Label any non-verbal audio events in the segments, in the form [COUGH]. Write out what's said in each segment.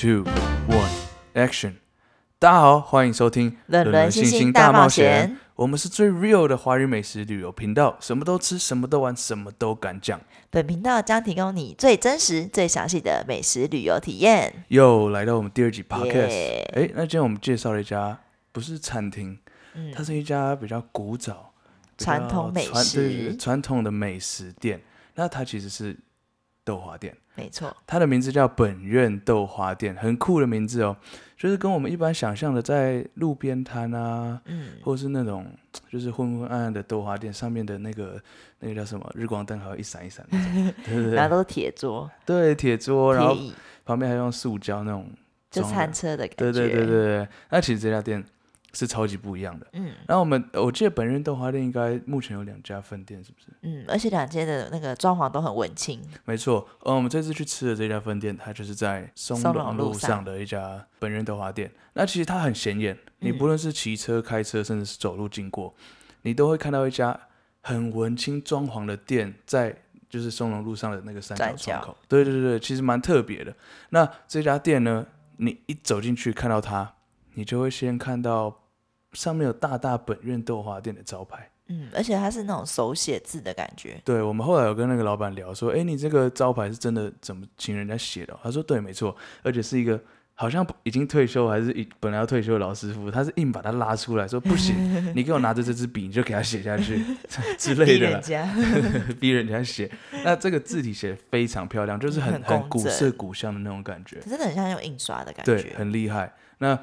two, one, action！大家好，欢迎收听《伦伦星星大冒险》，我们是最 real 的华语美食旅游频道，什么都吃，什么都玩，什么都敢讲。本频道将提供你最真实、最详细的美食旅游体验。又来到我们第二集 podcast，哎，那今天我们介绍了一家不是餐厅，嗯它是一家比较古早、比较传统美传对对对食传统的美食店。那它其实是豆花店，没错，它的名字叫本院豆花店，很酷的名字哦。就是跟我们一般想象的在路边摊啊，嗯，或是那种就是昏昏暗暗的豆花店上面的那个那个叫什么日光灯，还有一闪一闪那种，[LAUGHS] 对对对，然后都是铁桌、对铁桌，然后，旁边还用塑胶那种就装餐车的感觉。对对对对对，那其实这家店是超级不一样的。嗯然后我们我记得本院豆花店应该目前有两家分店，是不是？嗯，而且两间的那个装潢都很文青。没错，呃，我们这次去吃的这家分店，它就是在松松隆路上上的一家本院豆花店。那其实它很显眼，你嗯不论是骑车、开车，甚至是走路经过，你都会看到一家很文青装潢的店，在就是松隆路上的那个三角窗口。对对对对，其实蛮特别的。那这家店呢，你一走进去看到它，你就会先看到上面有大大本院豆花店的招牌。嗯，而且它是那种手写字的感觉。对我们后来有跟那个老板聊说，哎，你这个招牌是真的怎么请人家写的哦？他说对，没错，而且是一个好像已经退休还是已本来要退休的老师傅，他是硬把他拉出来说不行，[LAUGHS] 你给我拿着这支笔，你就给他写下去 [LAUGHS] [LAUGHS] 之类的啦，人家，逼人家写。那这个字体写得非常漂亮，就是很很很古色古香的那种感觉。真的很像用印刷的感觉对，觉。很厉害。那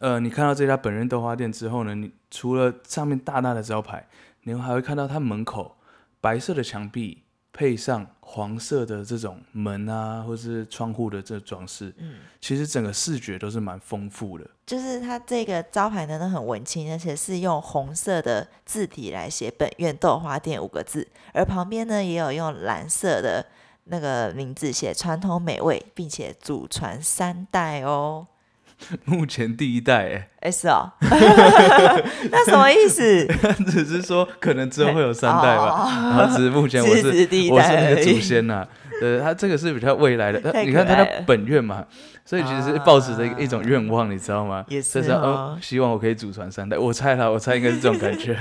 呃，你看到这家本人豆花店之后呢，你除了上面大大的招牌，你还会看到它门口白色的墙壁配上黄色的这种门啊，或是窗户的这装饰，嗯，其实整个视觉都是蛮丰富的。就是它这个招牌呢，都很文青，而且是用红色的字体来写“本院豆花店”五个字，而旁边呢也有用蓝色的那个名字写“传统美味”，并且祖传三代哦。[LAUGHS] 目前第一代，哎，哎是哦，[LAUGHS] 那什么意思？[LAUGHS] 只是说可能之后会有三代吧，哦然后只是目前我是我是那个祖。先呐、呃，他这个是比较未来的，你看他的本愿嘛，所以其实是抱持着一种愿望，你知道吗？也就是哦，希望我可以祖传三代。我猜啦，我猜应该是这种感觉。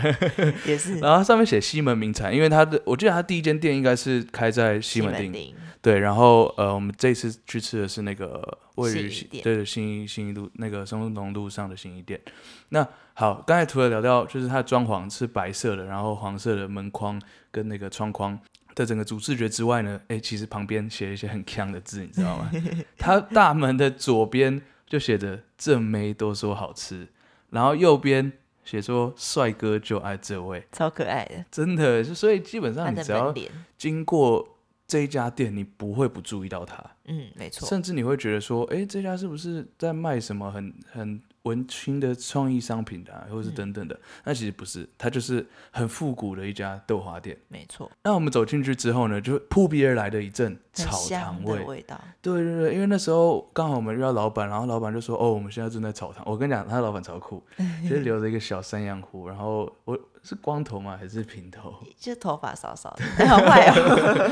也是然后它上面写西门名产，因为他的我记得他第一间店应该是开在西门町，町，对。然后呃，我们这次去吃的是那个位于对对新一新一路那个松隆路上的新一店。那好，刚才除了聊到就是它的装潢是白色的，然后黄色的门框跟那个窗框的整个主视觉之外呢，哎，其实旁边写了一些很强的字，你知道吗？[LAUGHS] 它大门的左边就写着“正妹都说好吃”，然后右边写说“帅哥就爱这位超可爱的”，，真的，就所以基本上你只要，经过这一家店，你不会不注意到它，嗯，没错，甚至你会觉得说，哎，这家是不是在卖什么很很文青的创意商品的、啊，或者是等等的？那其实不是，它就是很复古的一家豆花店。没错，那我们走进去之后呢，就扑鼻而来的一阵很炒糖味。味道，对对对，因为那时候刚好我们遇到老板，然后老板就说：“哦，我们现在正在炒糖。”我跟你讲，他老板超酷，[LAUGHS] 就是留着一个小山羊胡，然后我是光头吗？还是平头？[LAUGHS] 就头发少少的，哎 [LAUGHS] 好坏哦，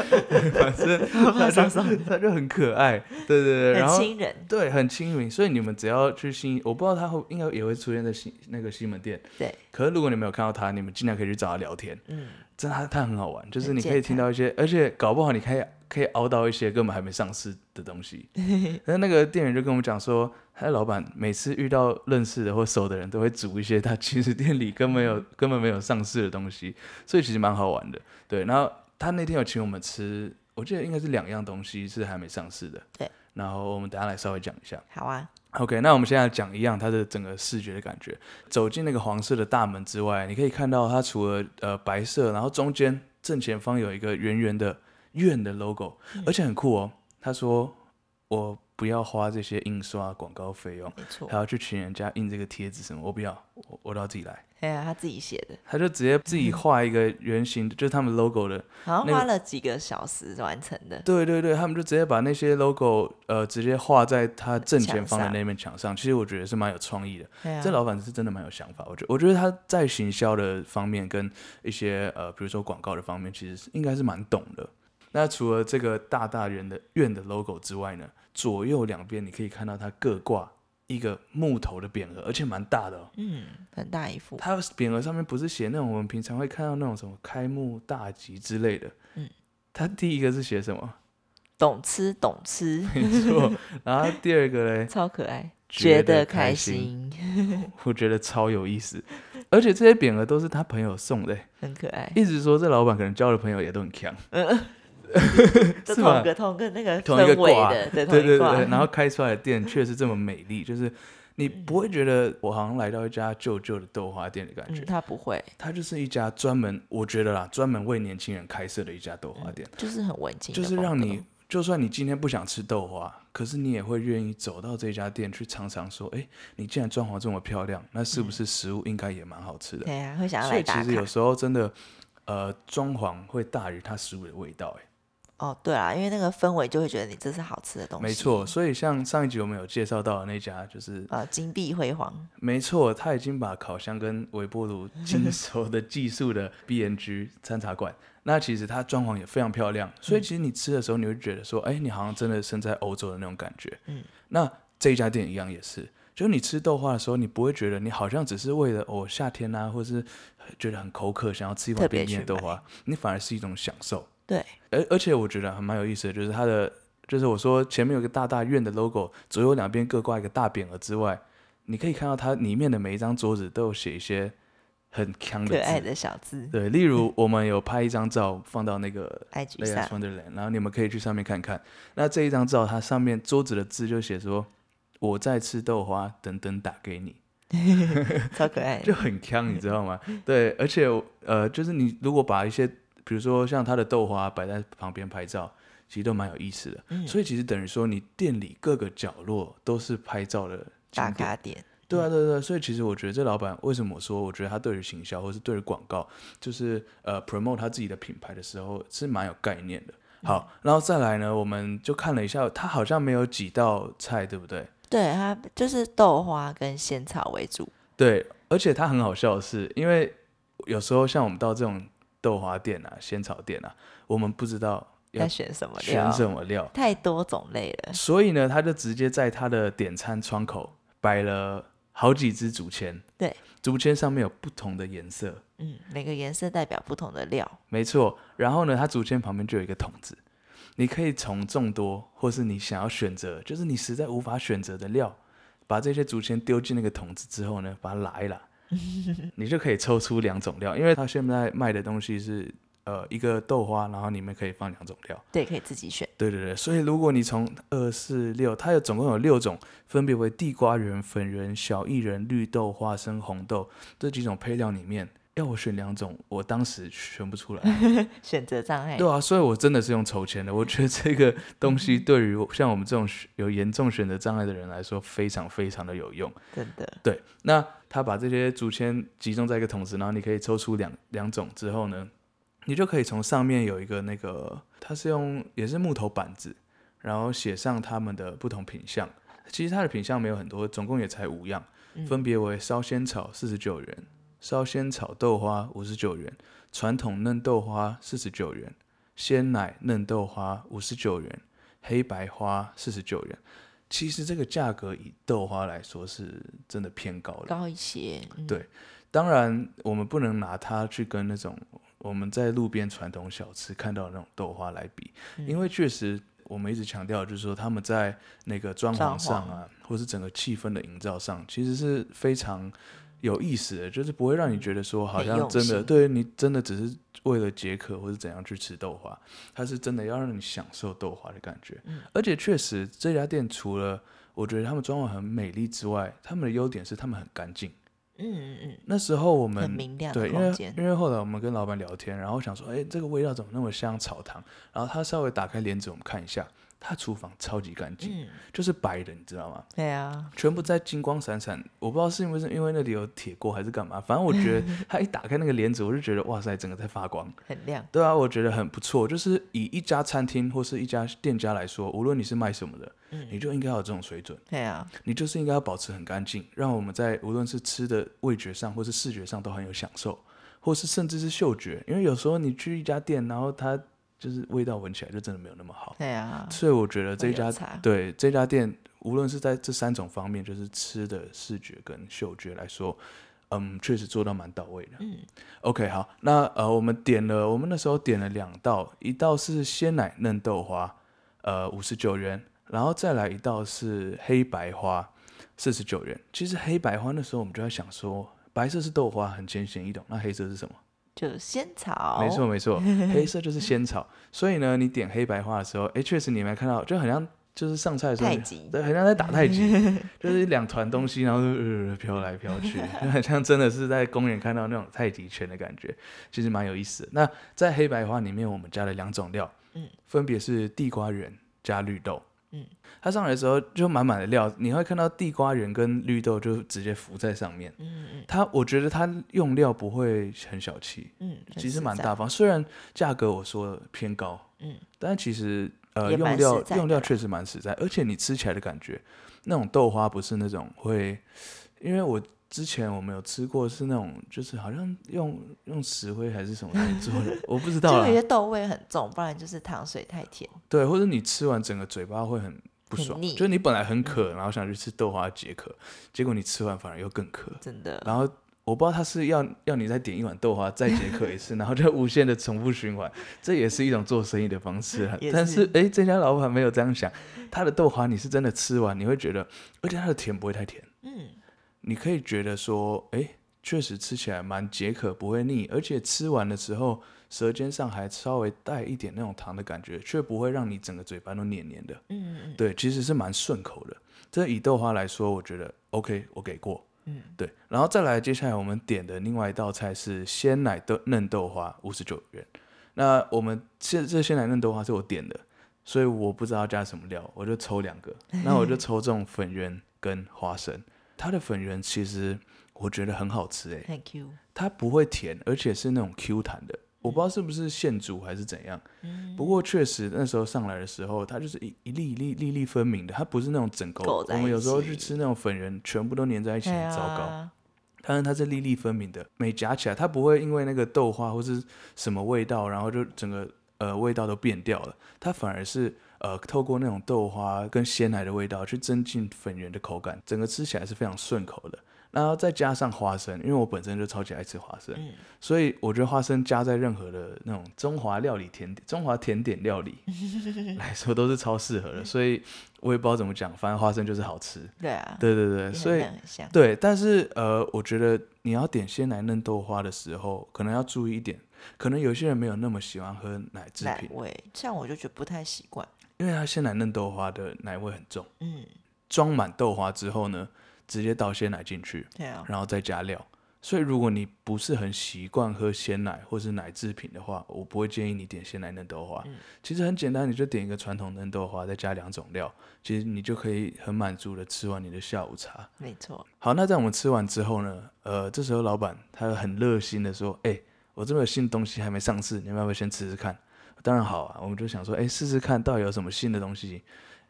[LAUGHS] 反正头发他就少少，他就很可爱，对对对，然后很亲人，对很亲民，所以你们只要去新，我不知道他会应该也会出现在新那个西门店，对，可是如果你没有看到他，你们尽量可以去找他聊天，嗯，真的他他很好玩，就是你可以健听到一些，而且搞不好你可以可以熬到一些根本还没上市的东西。[LAUGHS] 那那个店员就跟我们讲说，他的老板每次遇到认识的或熟的人都会煮一些他其实店里根本有根本没有上市的东西，所以其实蛮好玩的。对，然后他那天有请我们吃，我记得应该是两样东西是还没上市的。对，然后我们等下来稍微讲一下。好啊，OK，那我们现在讲一样它的整个视觉的感觉。走进那个黄色的大门之外，你可以看到它除了呃白色，然后中间正前方有一个圆圆的院的 logo，、而且很酷哦。他说我不要花这些印刷广告费用，没错还，要去请人家印这个贴纸什么，我不要，我我都要自己来。哎呀，他自己写的，他就直接自己画一个圆形，就是他们 logo 的好像花了几个小时完成的，对对对，他们就直接把那些 logo 呃直接画在他正前方的那面墙上，其实我觉得是蛮有创意的。啊这老板是真的蛮有想法，我觉我觉得他在行销的方面跟一些呃比如说广告的方面，其实是应该是蛮懂的。那除了这个大大圆的院的 logo 之外呢，左右两边你可以看到它各挂一个木头的匾额，而且蛮大的哦。嗯，很大一幅。它匾额上面不是写那种我们平常会看到那种什么开幕大吉之类的，嗯，它第一个是写什么？懂吃懂吃，[LAUGHS] 没错。然后第二个嘞，超可爱，觉得得开心，我觉得超有意思，而且这些匾额都是他朋友送的，很可爱。一直说这老板可能交的朋友也都很强，[LAUGHS] 就 [LAUGHS] 是吧同个同个那个同一个挂的，对对对然后开出来的店确实这么美丽，就是你不会觉得我好像来到一家旧旧的豆花店的感觉嗯，，他不会，它就是一家专门，我觉得啦，专门为年轻人开设的一家豆花店，就是很文静就，是让你，就算你今天不想吃豆花，可是你也会愿意走到这家店去尝尝，说，哎，你既然装潢这么漂亮，那是不是食物应该也蛮好吃的？对啊，会想要所以其。实有时候真的，呃，装潢会大于它食物的味道，哎。哦，对啊，因为那个氛围就会觉得你这是好吃的东西。没错，，所以像上一集我们有介绍到的那家，就是呃，金碧辉煌，没错，他已经把烤箱跟微波炉 [LAUGHS] 精熟的技术的 B N G 餐茶馆，那其实它装潢也非常漂亮，所以其实你吃的时候，你会觉得说，哎、你好像真的身在欧洲的那种感觉。嗯，那这一家店一样也是，就是你吃豆花的时候，你不会觉得你好像只是为了哦夏天啊，或是觉得很口渴，想要吃一碗冰冰的豆花，你反而是一种享受。对，而而且我觉得还蛮有意思的，就是它的，就是我说前面有个大大院的 logo，左右两边各挂一个大匾额之外，你可以看到它里面的每一张桌子都有写一些很强的字。可爱的小字对，例如我们有拍一张照放到那个，[LAUGHS] IG 上，Wonderland，然后你们可以去上面看看。那这一张照，它上面桌子的字就写说“我在吃豆花，等等打给你 [LAUGHS] ”，超可爱。就很强，你知道吗？对，而且呃，就是你如果把一些，比如说像他的豆花摆在旁边拍照，其实都蛮有意思的。嗯所以其实等于说，你店里各个角落都是拍照的打。卡点，对啊，对对对，所以其实我觉得这老板为什么我说，我觉得他对于行销或是对于广告，就是呃 promote 他自己的品牌的时候是蛮有概念的。好，然后再来呢，我们就看了一下，他好像没有几道菜，对不对？对，他就是豆花跟仙草为主。对，而且他很好笑的是，因为有时候像我们到这种豆花店啊、仙草店啊，我们不知道要要选什么料？选什么料，太多种类了。所以呢，他就直接在他的点餐窗口摆了好几支竹签，对，竹签上面有不同的颜色，嗯，每个颜色代表不同的料。没错。然后呢，他竹签旁边就有一个桶子，你可以从众多，或是你想要选择，就是你实在无法选择的料，把这些竹签丢进那个桶子之后呢，把它拉一拉，[LAUGHS] 你就可以抽出两种料，因为他现在卖的东西是呃一个豆花，然后里面可以放两种料。对，可以自己选。对对对，所以如果你从二四六，它有总共有六种，分别为地瓜仁、粉仁、小薏仁、绿豆、花生、红豆这几种配料里面，要我选两种，我当时选不出来。[LAUGHS] 选择障碍。对啊，所以我真的是用抽签的。我觉得这个东西对于像我们这种有严重选择障碍的人来说，非常非常的有用。真的。对，那他把这些竹签集中在一个桶子，然后你可以抽出两两种之后呢，你就可以从上面有一个那个，它是用也是木头板子，然后写上它们的不同品相。其实它的品相没有很多，总共也才五样，嗯分别为烧仙草四十九元，烧仙草豆花五十九元，传统嫩豆花四十九元，鲜奶嫩豆花五十九元，黑白花四十九元。其实这个价格以豆花来说是真的偏高了。高一些。嗯对当然，我们不能拿它去跟那种我们在路边传统小吃看到的那种豆花来比，嗯因为确实我们一直强调，就是说他们在那个装装潢上啊，或是整个气氛的营造上，其实是非常有意思的，就是不会让你觉得说好像真的心对你真的只是为了解渴或者怎样去吃豆花，它是真的要让你享受豆花的感觉。嗯而且确实这家店除了我觉得他们装潢很美丽之外，他们的优点是他们很干净。嗯嗯嗯，那时候我们很明亮的对，因为。因为后来我们跟老板聊天，然后想说，哎，这个味道怎么那么像草堂？然后他稍微打开帘子，我们看一下，他厨房超级干净，嗯，就是白的，你知道吗？对啊，全部在金光闪闪。我不知道是因为是因为那里有铁锅还是干嘛，反正我觉得 [LAUGHS] 他一打开那个帘子，我就觉得哇塞，整个在发光。很亮。对啊，我觉得很不错。就是以一家餐厅或是一家店家来说，无论你是卖什么的，嗯你就应该要有这种水准。对啊，你就是应该要保持很干净，让我们在无论是吃的味觉上，或是视觉上都很有享受，或是甚至是嗅觉。因为有时候你去一家店，然后他就是味道闻起来就真的没有那么好。对啊，所以我觉得这家对这家店，无论是在这三种方面，就是吃的视觉跟嗅觉来说，嗯，确实做到蛮到位的。嗯 OK，好，那呃，我们点了，我们那时候点了两道，一道是鲜奶嫩豆花，呃，五十九元，然后再来一道是黑白花，四十九元。其实黑白花那时候我们就在想说，白色是豆花，很浅显易懂，那黑色是什么？就仙草，没错没错，[LAUGHS] 黑色就是仙草。所以呢，你点黑白花的时候，哎，确实你没看到，就很像就是上菜的时候太，极，对，很像在打太极，[LAUGHS] 就是两团东西，然后就呃飘来飘去，就 [LAUGHS] 很像真的是在公园看到那种太极拳的感觉，其实蛮有意思的。那在黑白花里面，我们加了两种料，嗯，分别是地瓜圆加绿豆，嗯，它上来的时候就满满的料，你会看到地瓜圆跟绿豆就直接浮在上面。嗯嗯它，我觉得它用料不会很小气，嗯，其实蛮大方。虽然价格我说偏高，嗯，但其实呃用料用料确实蛮实在，而且你吃起来的感觉，那种豆花不是那种会，因为我之前我们有吃过是那种就是好像用用石灰还是什么来做的，我不知道就有，些豆味很重，不然就是糖水太甜。对，或者你吃完整个嘴巴会很。不爽，就是你本来很渴，然后想去吃豆花解渴，结果你吃完反而又更渴。真的，然后我不知道他是要要你再点一碗豆花再解渴一次，然后就无限的重复循环，这也是一种做生意的方式。但是是哎，这家老板没有这样想，他的豆花你是真的吃完你会觉得，而且它的甜不会太甜，嗯，你可以觉得说，哎，确实吃起来蛮解渴，不会腻，而且吃完的时候舌尖上还稍微带一点那种糖的感觉，却不会让你整个嘴巴都黏黏的。嗯嗯对，其实是蛮顺口的。这以豆花来说，我觉得 OK，我给过。嗯，对，然后再来，接下来我们点的另外一道菜是鲜奶豆嫩豆花，五十九元。那我们这这鲜奶嫩豆花是我点的，所以我不知道加什么料，我就抽两个。那我就抽中粉圆跟花生。它的粉圆其实我觉得很好吃诶、很 Q，它不会甜，而且是那种 Q 弹的。我不知道是不是现煮还是怎样，嗯不过确实那时候上来的时候，它就是一一粒一粒粒粒分明的，它不是那种整勾勾。在一我们有时候去吃那种粉圆，全部都粘在一起，对很糟糕。啊，但是它是粒粒分明的，每夹起来它不会因为那个豆花或是什么味道，然后就整个呃味道都变掉了，它反而是呃透过那种豆花跟鲜奶的味道去增进粉圆的口感，整个吃起来是非常顺口的。然后再加上花生，因为我本身就超级爱吃花生，嗯所以我觉得花生加在任何的那种中华料理甜点、中华甜点料理 [LAUGHS] 来说都是超适合的，所以我也不知道怎么讲，反正花生就是好吃。对啊，对对对，所以对，但是呃，我觉得你要点鲜奶嫩豆花的时候，可能要注意一点，可能有些人没有那么喜欢喝奶制品，奶味，像我就觉得不太习惯。因为它鲜奶嫩豆花的奶味很重，嗯，装满豆花之后呢，直接倒鲜奶进去，对啊，然后再加料。所以如果你不是很习惯喝鲜奶或是奶制品的话，我不会建议你点鲜奶嫩豆花。嗯其实很简单，你就点一个传统嫩豆花，再加两种料，其实你就可以很满足的吃完你的下午茶。没错，好，那在我们吃完之后呢，呃，这时候老板他很热心的说：“哎、我这边有新东西还没上市，你们要不要先吃吃看？”当然好啊，我们就想说：“哎、试试看到底有什么新的东西。”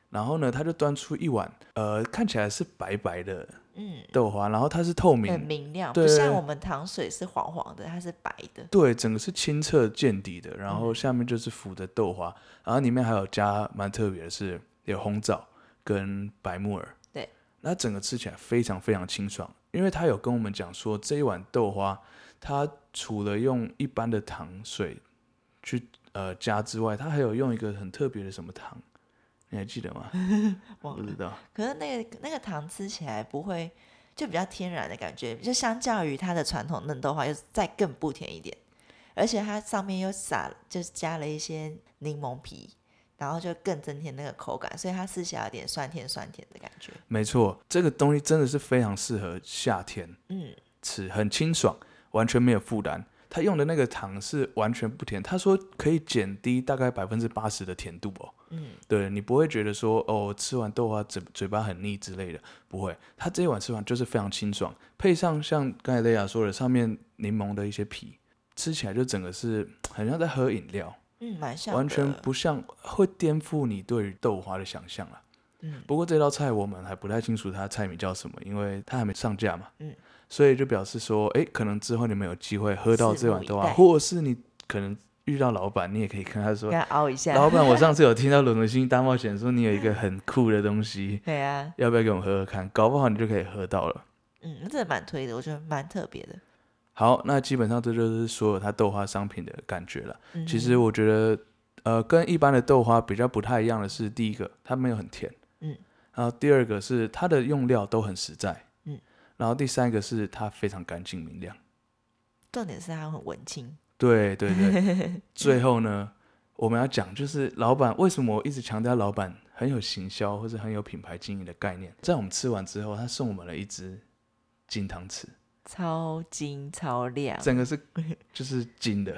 然后呢，他就端出一碗，呃，看起来是白白的嗯，豆花，然后它是透明很明，亮，不像我们糖水是黄黄的，它是白的。对，整个是清澈见底的，然嗯后下面就是浮的豆花，然后里面还有加蛮特别的是有红枣跟白木耳。对，那整个吃起来非常非常清爽，因为他有跟我们讲说这一碗豆花，它除了用一般的糖水去呃加之外，它还有用一个很特别的什么糖，你还记得吗？[LAUGHS] 我不知道。可是那个那个糖吃起来不会，就比较天然的感觉，就相较于它的传统嫩豆花，又再更不甜一点，而且它上面又撒，就是加了一些柠檬皮，然后就更增添那个口感，所以它吃起来有点酸甜酸甜的感觉。没错，这个东西真的是非常适合夏天嗯，吃，很清爽，完全没有负担。他用的那个糖是完全不甜，他说可以减低大概百分之八十的甜度哦。嗯，对你不会觉得说哦，吃完豆花嘴嘴巴很腻之类的，不会。他这一碗吃完就是非常清爽，配上像刚才雷亚说的，上面柠檬的一些皮，吃起来就整个是很像在喝饮料，嗯，蛮像，完全不像会颠覆你对于豆花的想象啦。嗯不过这道菜我们还不太清楚它菜名叫什么，因为它还没上架嘛。嗯。所以就表示说，哎，可能之后你们有机会喝到这碗豆花，或者是你可能遇到老板，你也可以跟他说熬一下。老板，我上次有听到 [LAUGHS]《伦敦星大冒险》说你有一个很酷的东西，对啊，要不要给我们喝喝看？搞不好你就可以喝到了。嗯，真的蛮推的，我觉得蛮特别的。好，那基本上这就是所有它豆花商品的感觉了。嗯其实我觉得，呃，跟一般的豆花比较不太一样的是，第一个它没有很甜，嗯，然后第二个是它的用料都很实在，嗯，然后第三个是它非常干净明亮。重点是它很文青，对对对，[LAUGHS] 最后呢，我们要讲就是老板为什么我一直强调老板很有行销或者很有品牌经营的概念。在我们吃完之后，他送我们了一只金汤匙，超金超亮。整个是就是金的。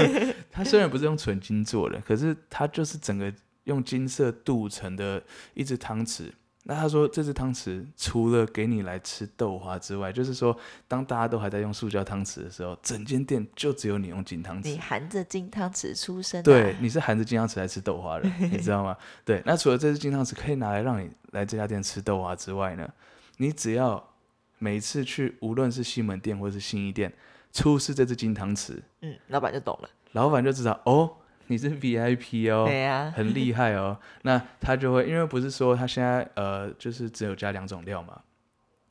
[LAUGHS] 它虽然不是用纯金做的，可是它就是整个用金色镀成的一只汤匙。那他说，这只汤匙除了给你来吃豆花之外，就是说，当大家都还在用塑胶汤匙的时候，整间店就只有你用金汤匙你。含着金汤匙出生、啊，对，你是含着金汤匙来吃豆花的，你知道吗？[LAUGHS] 对，那除了这只金汤匙可以拿来让你来这家店吃豆花之外呢，你只要每次去，无论是西门店或是新一店，出示这只金汤匙，嗯，老板就懂了。老板就知道哦，你是 VIP 哦，对呀、很厉害哦。那他就会，因为不是说他现在呃，就是只有加两种料嘛，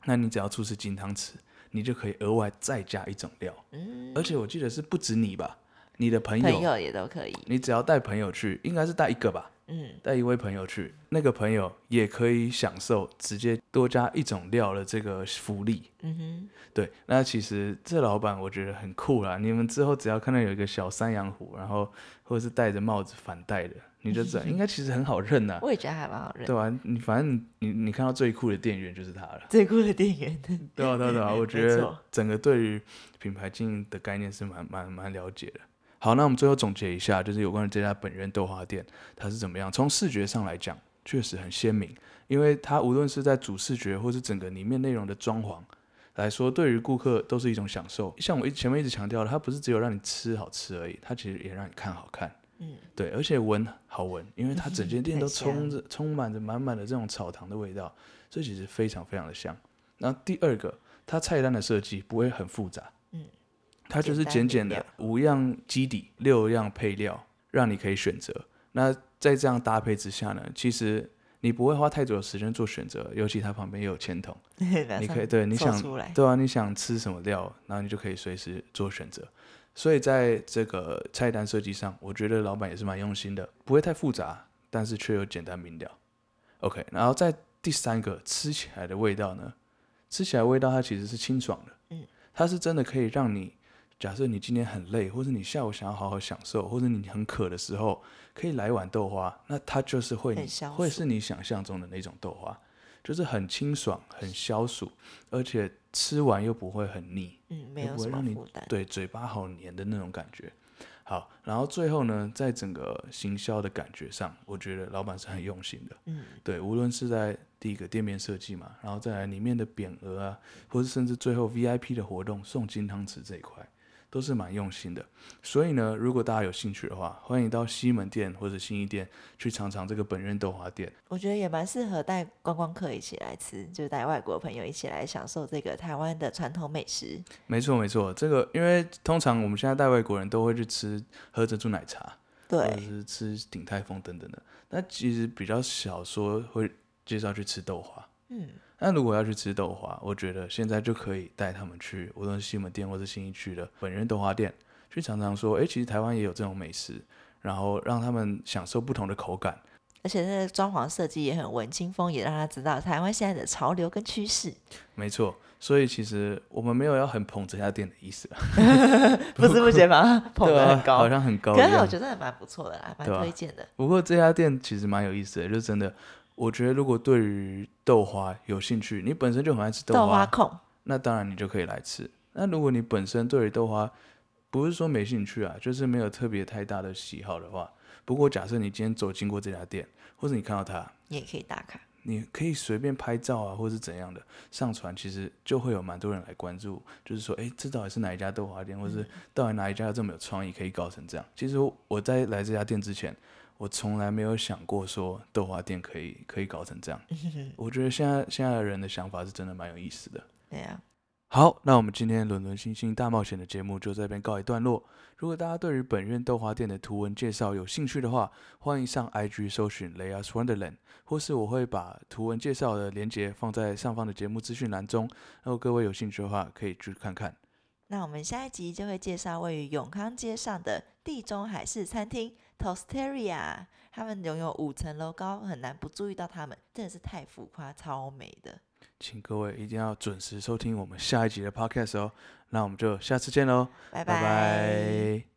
那你只要出示金汤匙，你就可以额外再加一种料。嗯，而且我记得是不止你吧，你的朋友，朋友也都可以。你只要带朋友去，应该是带一个吧，嗯，带一位朋友去，那个朋友也可以享受直接多加一种料的这个福利。嗯哼，对，那其实这老板我觉得很酷啦。你们之后只要看到有一个小山羊虎，然后或者是戴着帽子反戴的，你就知道 [LAUGHS] 应该其实很好认呐、我也觉得还蛮好认。对吧、你反正你你看到最酷的店员就是他了。最酷的店员，对啊，对啊，对啊，我觉 [LAUGHS] 得整个对于品牌经营的概念是蛮蛮蛮了解的。好，那我们最后总结一下，就是有关于这家本院豆花店，它是怎么样？从视觉上来讲，确实很鲜明，因为它无论是在主视觉或是整个里面内容的装潢来说，对于顾客都是一种享受。像我一前面一直强调的，它不是只有让你吃好吃而已，它其实也让你看好看。嗯，对，而且闻好闻，因为它整间店都 [LAUGHS] 充着充满着满满的这种草堂的味道，所以其实非常非常的香。然后第二个，它菜单的设计不会很复杂，嗯，它就是简简简的五样基底，六样配料，让你可以选择。那在这样搭配之下呢，其实你不会花太久的时间做选择，尤其它旁边又有签筒，[LAUGHS] 你你可以对你想，对啊，你想吃什么料，然后你就可以随时做选择。所以在这个菜单设计上，我觉得老板也是蛮用心的，不会太复杂，但是却又简单明了。OK，然后在第三个吃起来的味道呢，吃起来味道它其实是清爽的，嗯，它是真的可以让你，假设你今天很累，或者你下午想要好好享受，或者你很渴的时候，可以来一碗豆花，那它就是会很消暑会是你想象中的那种豆花，就是很清爽、很消暑，而且吃完又不会很腻。嗯，没也有让你什么负担。对嘴巴好黏的那种感觉。好，然后最后呢，在整个行销的感觉上，我觉得老板是很用心的。嗯，对，无论是在第一个店面设计嘛，然后再来里面的匾额啊，或是甚至最后 VIP 的活动送金汤匙这一块，都是蛮用心的。所以呢，如果大家有兴趣的话，欢迎到西门店或者新一店去尝尝这个本院豆花店。我觉得也蛮适合带观光客一起来吃，就带外国朋友一起来享受这个台湾的传统美食。没错没错，这个因为通常我们现在带外国人都会去吃喝珍珠奶茶，对或者，是吃鼎泰丰等等的。那其实比较少说会介绍去吃豆花。嗯，那如果要去吃豆花，我觉得现在就可以带他们去，无论是西门店或是新一区的本人豆花店，去尝尝说，哎，其实台湾也有这种美食，然后让他们享受不同的口感。而且那个装潢设计也很文青风，也让他知道台湾现在的潮流跟趋势。没错，所以其实我们没有要很捧这家店的意思啊，[LAUGHS] 不知不觉把它捧对啊得很，高，好像很高。可是我觉得还蛮不错的啦，蛮推荐的。不过这家店其实蛮有意思的，就真的，我觉得如果对于豆花有兴趣，你本身就很爱吃豆花，花控，那当然你就可以来吃。那如果你本身对于豆花不是说没兴趣啊，就是没有特别太大的喜好的话，不过假设你今天走经过这家店，或者你看到它，你也可以打卡。你可以随便拍照啊，或是怎样的上传，其实就会有蛮多人来关注，就是说，诶，这到底是哪一家豆花店，或是到底哪一家这么有创意，可以搞成这样？其实我在来这家店之前，我从来没有想过说豆花店可以可以搞成这样。[LAUGHS] 我觉得现在现在的人的想法是真的蛮有意思的。[LAUGHS] 对啊，好，那我们今天伦伦星星大冒险的节目就这边告一段落。如果大家对于本院豆花店的图文介绍有兴趣的话，欢迎上 IG 搜寻 Lea's Wonderland，或是我会把图文介绍的连接放在上方的节目资讯栏中。如果各位有兴趣的话，可以去看看。那我们下一集就会介绍位于永康街上的地中海式餐厅 Tosteria，他们拥有五层楼高，很难不注意到他们，真的是太浮夸、超美的。请各位一定要准时收听我们下一集的 Podcast 哦。那我们就下次见喽，拜拜拜。